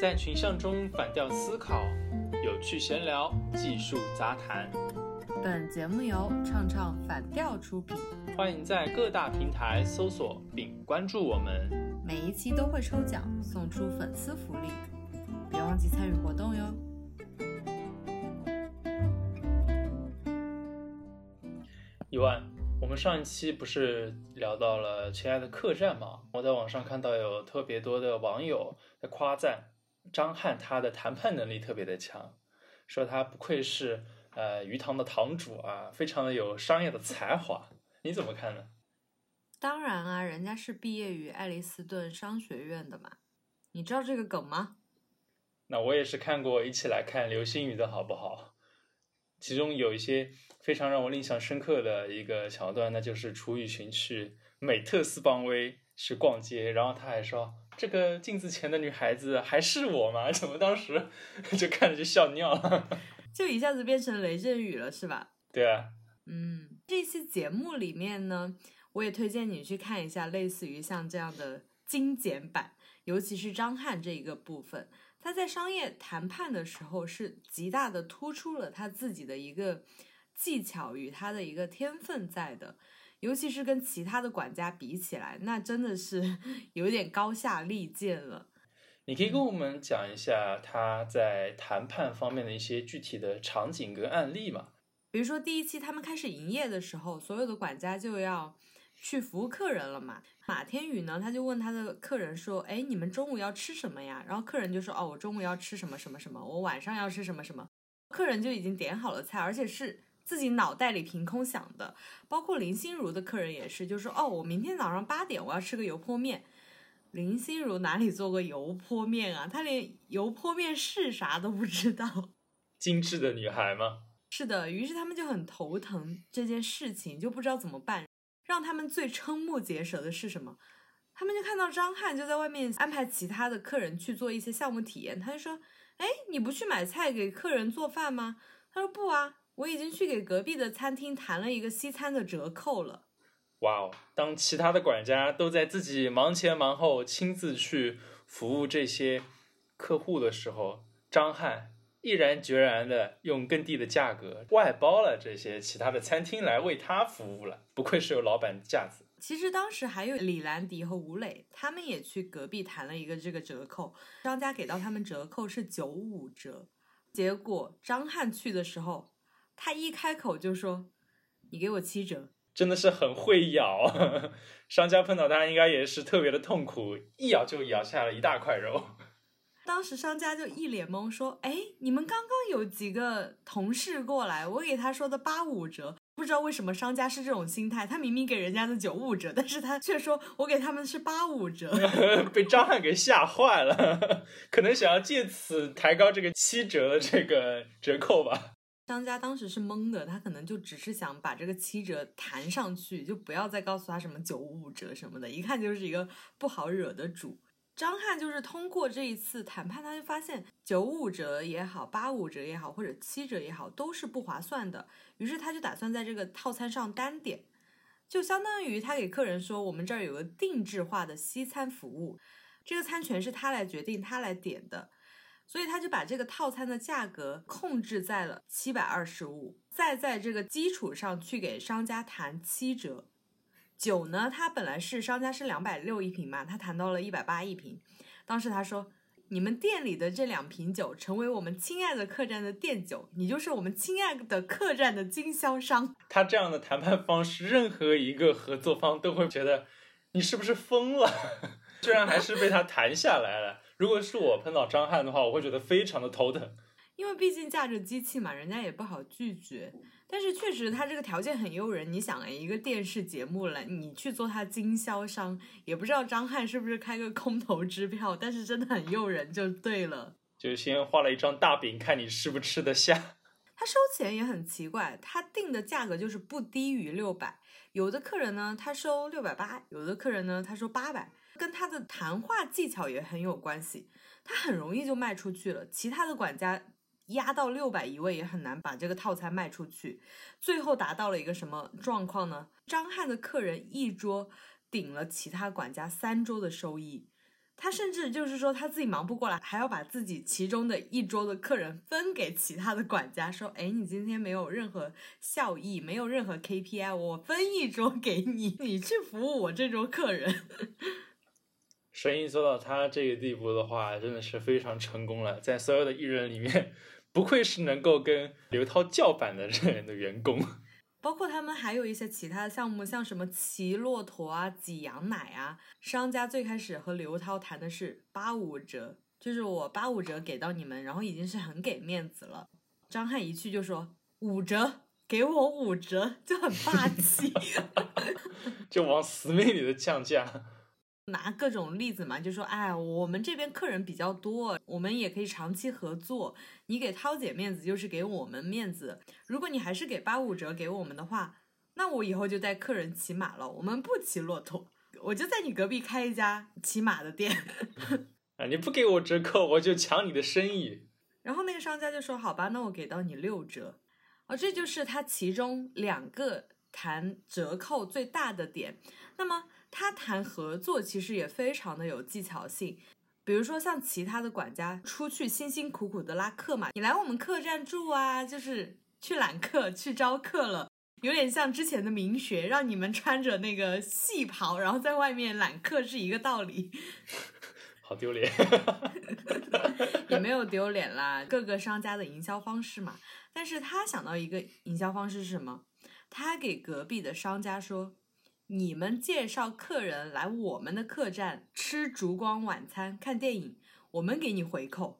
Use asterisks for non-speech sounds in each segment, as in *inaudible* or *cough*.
在群像中反调思考，有趣闲聊，技术杂谈。本节目由唱唱反调出品，欢迎在各大平台搜索并关注我们。每一期都会抽奖送出粉丝福利，别忘记参与活动哟。一万，我们上一期不是聊到了《亲爱的客栈》吗？我在网上看到有特别多的网友在夸赞张翰，他的谈判能力特别的强，说他不愧是呃鱼塘的堂主啊，非常的有商业的才华。你怎么看呢？当然啊，人家是毕业于爱丽斯顿商学院的嘛。你知道这个梗吗？那我也是看过，一起来看流星雨的好不好？其中有一些非常让我印象深刻的一个桥段，那就是楚雨荨去美特斯邦威去逛街，然后他还说：“这个镜子前的女孩子还是我吗？” *laughs* 怎么当时 *laughs* 就看着就笑尿了？*laughs* 就一下子变成雷阵雨了，是吧？对啊，嗯，这期节目里面呢，我也推荐你去看一下，类似于像这样的精简版，尤其是张翰这一个部分。他在商业谈判的时候是极大的突出了他自己的一个技巧与他的一个天分在的，尤其是跟其他的管家比起来，那真的是 *laughs* 有点高下立见了。你可以跟我们讲一下他在谈判方面的一些具体的场景跟案例吗？比如说第一期他们开始营业的时候，所有的管家就要。去服务客人了嘛？马天宇呢？他就问他的客人说：“哎，你们中午要吃什么呀？”然后客人就说：“哦，我中午要吃什么什么什么，我晚上要吃什么什么。”客人就已经点好了菜，而且是自己脑袋里凭空想的。包括林心如的客人也是，就说：“哦，我明天早上八点我要吃个油泼面。”林心如哪里做过油泼面啊？她连油泼面是啥都不知道。精致的女孩吗？是的，于是他们就很头疼这件事情，就不知道怎么办。让他们最瞠目结舌的是什么？他们就看到张翰就在外面安排其他的客人去做一些项目体验。他就说：“哎，你不去买菜给客人做饭吗？”他说：“不啊，我已经去给隔壁的餐厅谈了一个西餐的折扣了。”哇哦！当其他的管家都在自己忙前忙后亲自去服务这些客户的时候，张翰。毅然决然的用更低的价格外包了这些其他的餐厅来为他服务了，不愧是有老板架子。其实当时还有李兰迪和吴磊，他们也去隔壁谈了一个这个折扣，商家给到他们折扣是九五折。结果张翰去的时候，他一开口就说：“你给我七折。”真的是很会咬，*laughs* 商家碰到他应该也是特别的痛苦，一咬就咬下了一大块肉。*laughs* 当时商家就一脸懵，说：“哎，你们刚刚有几个同事过来，我给他说的八五折，不知道为什么商家是这种心态，他明明给人家的九五折，但是他却说我给他们是八五折，*laughs* 被张翰给吓坏了，可能想要借此抬高这个七折的这个折扣吧。商家当时是懵的，他可能就只是想把这个七折弹上去，就不要再告诉他什么九五折什么的，一看就是一个不好惹的主。”张翰就是通过这一次谈判，他就发现九五折也好，八五折也好，或者七折也好，都是不划算的。于是他就打算在这个套餐上单点，就相当于他给客人说，我们这儿有个定制化的西餐服务，这个餐权是他来决定，他来点的。所以他就把这个套餐的价格控制在了七百二十五，再在这个基础上去给商家谈七折。酒呢？他本来是商家是两百六一瓶嘛，他谈到了一百八一瓶。当时他说：“你们店里的这两瓶酒成为我们亲爱的客栈的店酒，你就是我们亲爱的客栈的经销商。”他这样的谈判方式，任何一个合作方都会觉得你是不是疯了？*laughs* 居然还是被他谈下来了。如果是我碰到张翰的话，我会觉得非常的头疼。因为毕竟架着机器嘛，人家也不好拒绝。但是确实他这个条件很诱人。你想，一个电视节目了，你去做他经销商，也不知道张翰是不是开个空头支票，但是真的很诱人，就对了。就先画了一张大饼，看你吃不吃得下。他收钱也很奇怪，他定的价格就是不低于六百。有的客人呢，他收六百八；有的客人呢，他收八百，跟他的谈话技巧也很有关系。他很容易就卖出去了，其他的管家。压到六百一位也很难把这个套餐卖出去，最后达到了一个什么状况呢？张翰的客人一桌顶了其他管家三桌的收益，他甚至就是说他自己忙不过来，还要把自己其中的一桌的客人分给其他的管家，说：“哎，你今天没有任何效益，没有任何 KPI，我分一桌给你，你去服务我这桌客人。”生意做到他这个地步的话，真的是非常成功了。在所有的艺人里面，不愧是能够跟刘涛叫板的人的员工。包括他们还有一些其他的项目，像什么骑骆驼啊、挤羊奶啊。商家最开始和刘涛谈的是八五折，就是我八五折给到你们，然后已经是很给面子了。张翰一去就说五折，给我五折，就很霸气，*laughs* 就往死命里的降价。拿各种例子嘛，就说，哎，我们这边客人比较多，我们也可以长期合作。你给涛姐面子，就是给我们面子。如果你还是给八五折给我们的话，那我以后就带客人骑马了。我们不骑骆驼，我就在你隔壁开一家骑马的店。*laughs* 啊，你不给我折扣，我就抢你的生意。然后那个商家就说，好吧，那我给到你六折。哦，这就是他其中两个谈折扣最大的点。那么。他谈合作其实也非常的有技巧性，比如说像其他的管家出去辛辛苦苦的拉客嘛，你来我们客栈住啊，就是去揽客、去招客了，有点像之前的明学，让你们穿着那个戏袍，然后在外面揽客是一个道理。*laughs* 好丢脸，*laughs* 也没有丢脸啦，各个商家的营销方式嘛。但是他想到一个营销方式是什么？他给隔壁的商家说。你们介绍客人来我们的客栈吃烛光晚餐、看电影，我们给你回扣。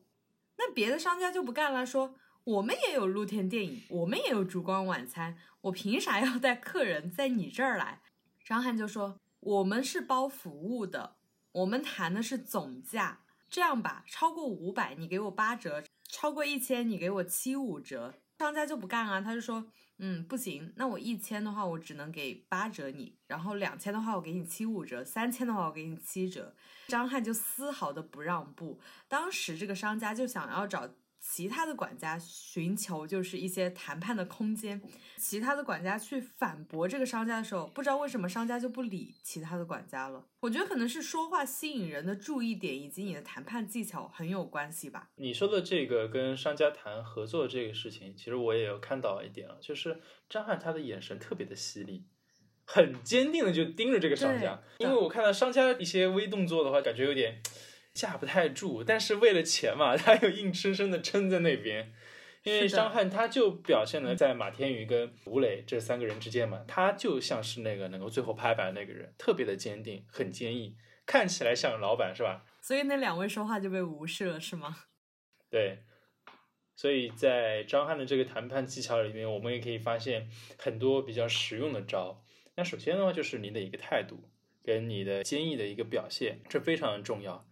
那别的商家就不干了，说我们也有露天电影，我们也有烛光晚餐，我凭啥要带客人在你这儿来？张翰就说我们是包服务的，我们谈的是总价。这样吧，超过五百你给我八折，超过一千你给我七五折。商家就不干啊，他就说。嗯，不行，那我一千的话，我只能给八折你，然后两千的话，我给你七五折，三千的话，我给你七折。张翰就丝毫的不让步，当时这个商家就想要找。其他的管家寻求就是一些谈判的空间，其他的管家去反驳这个商家的时候，不知道为什么商家就不理其他的管家了。我觉得可能是说话吸引人的注意点以及你的谈判技巧很有关系吧。你说的这个跟商家谈合作这个事情，其实我也有看到一点啊，就是张翰他的眼神特别的犀利，很坚定的就盯着这个商家，因为我看到商家一些微动作的话，感觉有点。架不太住，但是为了钱嘛，他又硬生生的撑在那边。因为张翰他就表现的在马天宇跟吴磊这三个人之间嘛，他就像是那个能够最后拍板的那个人，特别的坚定，很坚毅，看起来像老板是吧？所以那两位说话就被无视了是吗？*laughs* 对，所以在张翰的这个谈判技巧里面，我们也可以发现很多比较实用的招。那首先的话就是你的一个态度跟你的坚毅的一个表现，这非常的重要。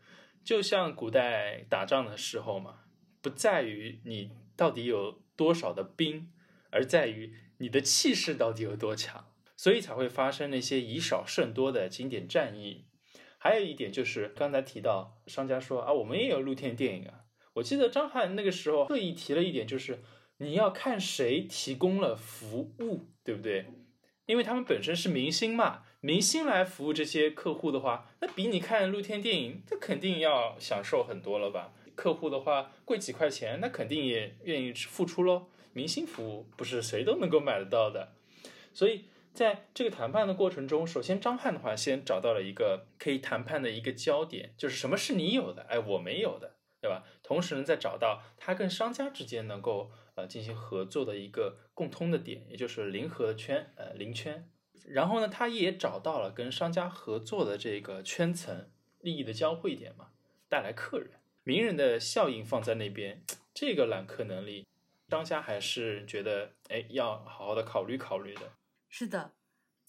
就像古代打仗的时候嘛，不在于你到底有多少的兵，而在于你的气势到底有多强，所以才会发生那些以少胜多的经典战役。还有一点就是刚才提到商家说啊，我们也有露天电影啊。我记得张翰那个时候特意提了一点，就是你要看谁提供了服务，对不对？因为他们本身是明星嘛。明星来服务这些客户的话，那比你看露天电影，这肯定要享受很多了吧？客户的话贵几块钱，那肯定也愿意付出喽。明星服务不是谁都能够买得到的，所以在这个谈判的过程中，首先张翰的话先找到了一个可以谈判的一个焦点，就是什么是你有的，哎，我没有的，对吧？同时呢，再找到他跟商家之间能够呃进行合作的一个共通的点，也就是零和圈，呃，零圈。然后呢，他也找到了跟商家合作的这个圈层利益的交汇点嘛，带来客人，名人的效应放在那边，这个揽客能力，商家还是觉得哎要好好的考虑考虑的。是的，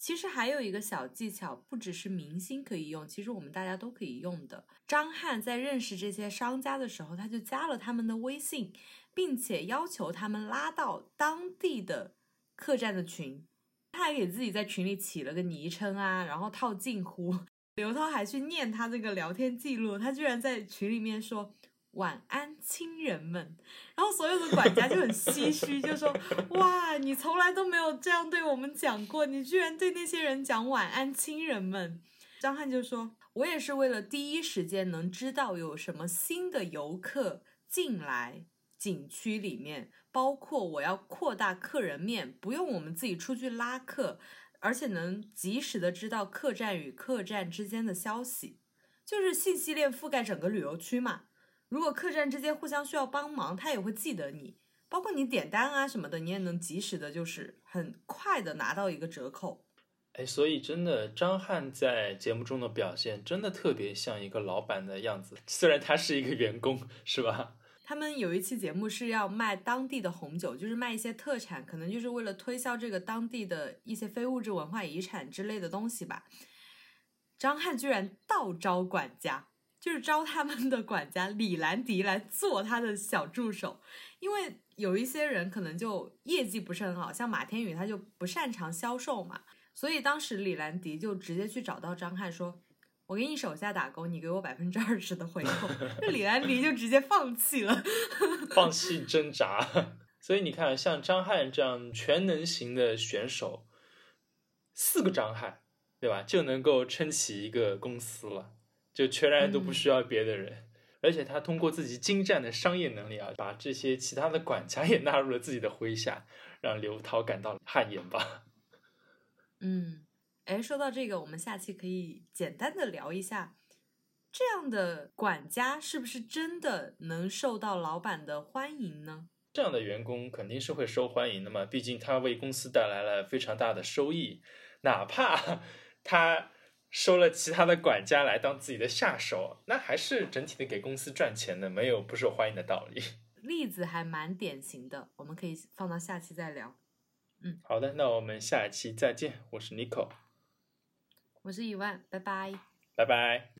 其实还有一个小技巧，不只是明星可以用，其实我们大家都可以用的。张翰在认识这些商家的时候，他就加了他们的微信，并且要求他们拉到当地的客栈的群。他还给自己在群里起了个昵称啊，然后套近乎。*laughs* 刘涛还去念他这个聊天记录，他居然在群里面说“晚安，亲人们”，然后所有的管家就很唏嘘，就说：“哇，你从来都没有这样对我们讲过，你居然对那些人讲‘晚安，亲人们’。”张翰就说：“我也是为了第一时间能知道有什么新的游客进来景区里面，包括我要扩大客人面，不用我们自己出去拉客，而且能及时的知道客栈与客栈之间的消息，就是信息链覆盖整个旅游区嘛。如果客栈之间互相需要帮忙，他也会记得你，包括你点单啊什么的，你也能及时的，就是很快的拿到一个折扣。哎，所以真的，张翰在节目中的表现真的特别像一个老板的样子，虽然他是一个员工，是吧？他们有一期节目是要卖当地的红酒，就是卖一些特产，可能就是为了推销这个当地的一些非物质文化遗产之类的东西吧。张翰居然倒招管家，就是招他们的管家李兰迪来做他的小助手，因为有一些人可能就业绩不是很好，像马天宇他就不擅长销售嘛。所以当时李兰迪就直接去找到张翰说：“我给你手下打工，你给我百分之二十的回扣。*laughs* ”这李兰迪就直接放弃了，*laughs* 放弃挣扎。所以你看，像张翰这样全能型的选手，四个张翰，对吧？就能够撑起一个公司了，就全然都不需要别的人。而且他通过自己精湛的商业能力啊，把这些其他的管家也纳入了自己的麾下，让刘涛感到汗颜吧。嗯，哎，说到这个，我们下期可以简单的聊一下，这样的管家是不是真的能受到老板的欢迎呢？这样的员工肯定是会受欢迎的嘛，毕竟他为公司带来了非常大的收益，哪怕他收了其他的管家来当自己的下手，那还是整体的给公司赚钱的，没有不受欢迎的道理。*laughs* 例子还蛮典型的，我们可以放到下期再聊。嗯，好的，那我们下一期再见。我是 Nico，我是一万，拜拜，拜拜。